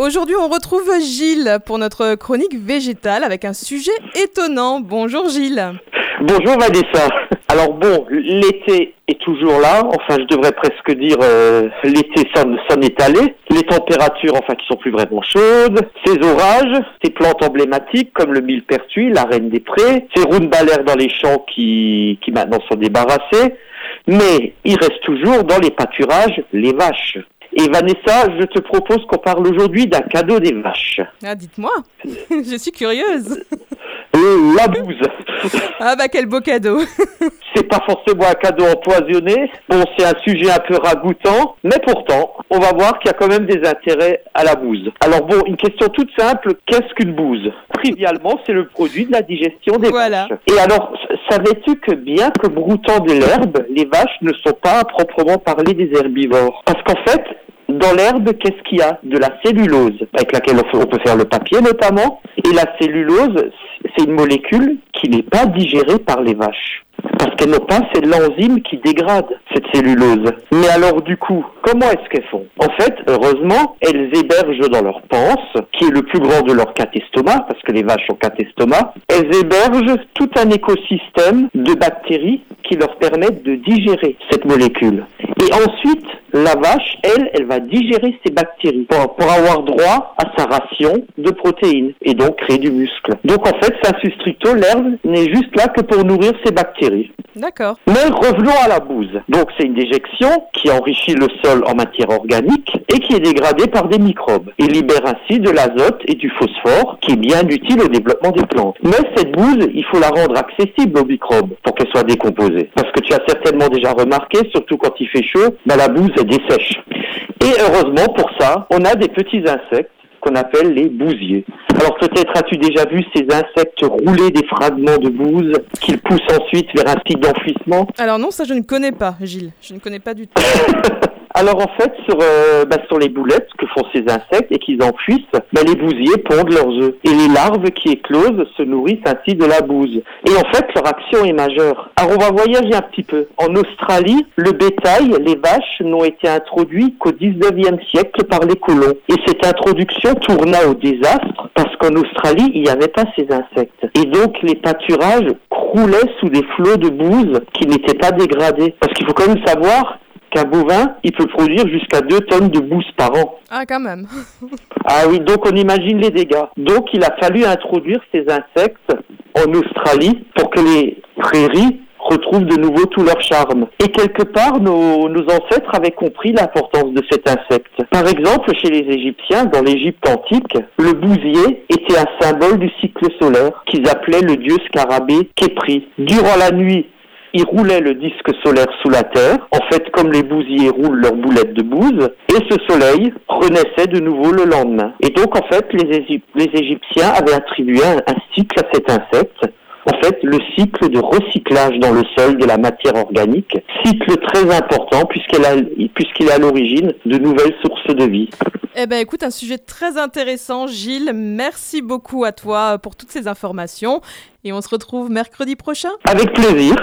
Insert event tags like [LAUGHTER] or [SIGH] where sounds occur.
Aujourd'hui, on retrouve Gilles pour notre chronique végétale avec un sujet étonnant. Bonjour Gilles. Bonjour Vanessa. Alors bon, l'été est toujours là. Enfin, je devrais presque dire euh, l'été s'en est allé. Les températures, enfin, qui sont plus vraiment chaudes. Ces orages, ces plantes emblématiques comme le millepertuis, la reine des prés, ces rounebalaires dans les champs qui, qui maintenant sont débarrassés. Mais il reste toujours dans les pâturages les vaches. Et Vanessa, je te propose qu'on parle aujourd'hui d'un cadeau des vaches. Ah, dites-moi, [LAUGHS] je suis curieuse. Euh, la bouse. [LAUGHS] Ah bah quel beau cadeau. [LAUGHS] c'est pas forcément un cadeau empoisonné. Bon, c'est un sujet un peu ragoûtant, mais pourtant, on va voir qu'il y a quand même des intérêts à la bouse. Alors bon, une question toute simple, qu'est-ce qu'une bouse? Trivialement, c'est le produit de la digestion des voilà. vaches. Et alors, savais-tu que bien que broutant de l'herbe, les vaches ne sont pas à proprement parler des herbivores? Parce qu'en fait, dans l'herbe, qu'est-ce qu'il y a? De la cellulose, avec laquelle on peut faire le papier notamment. Et la cellulose, c'est une molécule qui n'est pas digérée par les vaches. Parce qu'elles n'ont pas c'est l'enzyme qui dégrade cette cellulose. Mais alors du coup, comment est-ce qu'elles font? En fait, heureusement, elles hébergent dans leur panse, qui est le plus grand de leur estomac, parce que les vaches ont quatre elles hébergent tout un écosystème de bactéries qui leur permettent de digérer cette molécule. Et ensuite, la vache, elle, elle va digérer ces bactéries pour, pour, avoir droit à sa ration de protéines et donc créer du muscle. Donc en fait, sensu stricto, l'herbe n'est juste là que pour nourrir ces bactéries. D'accord. Mais revenons à la bouse. Donc c'est une déjection qui enrichit le sol en matière organique et qui est dégradée par des microbes et libère ainsi de l'azote et du phosphore qui est bien utile au développement des plantes. Mais cette bouse, il faut la rendre accessible aux microbes pour qu'elle soit décomposée. Parce que tu as certainement déjà remarqué, surtout quand il fait chaud, bah, la bouse est dessèche. Et heureusement pour ça, on a des petits insectes qu'on appelle les bousiers. Alors peut-être as-tu déjà vu ces insectes rouler des fragments de bouse qu'ils poussent ensuite vers un site d'enfouissement? Alors non, ça je ne connais pas, Gilles. Je ne connais pas du tout. [LAUGHS] Alors en fait, sur, euh, bah, les boulettes que font ces insectes et qu'ils enfuissent, bah, les bousiers pondent leurs œufs. Et les larves qui éclosent se nourrissent ainsi de la bouse. Et en fait, leur action est majeure. Alors on va voyager un petit peu. En Australie, le bétail, les vaches, n'ont été introduits qu'au 19e siècle par les colons. Et cette introduction tourna au désastre parce qu'en Australie, il n'y avait pas ces insectes. Et donc les pâturages croulaient sous des flots de bouse qui n'étaient pas dégradés. Parce qu'il faut quand même savoir qu'un bovin, il peut produire jusqu'à 2 tonnes de bouse par an. Ah, quand même. [LAUGHS] ah oui, donc on imagine les dégâts. Donc il a fallu introduire ces insectes en Australie pour que les prairies retrouvent de nouveau tout leur charme. Et quelque part, nos, nos ancêtres avaient compris l'importance de cet insecte. Par exemple, chez les Égyptiens, dans l'Égypte antique, le bousier était un symbole du cycle solaire qu'ils appelaient le dieu scarabée Képri. Durant la nuit, il roulait le disque solaire sous la terre, en fait comme les bousiers roulent leurs boulettes de bouse, et ce soleil renaissait de nouveau le lendemain. Et donc en fait les, les Égyptiens avaient attribué un, un cycle à cet insecte, en fait le cycle de recyclage dans le sol de la matière organique, cycle très important puisqu'il est à l'origine de nouvelles sources de vie. Eh ben écoute, un sujet très intéressant Gilles, merci beaucoup à toi pour toutes ces informations et on se retrouve mercredi prochain. Avec plaisir.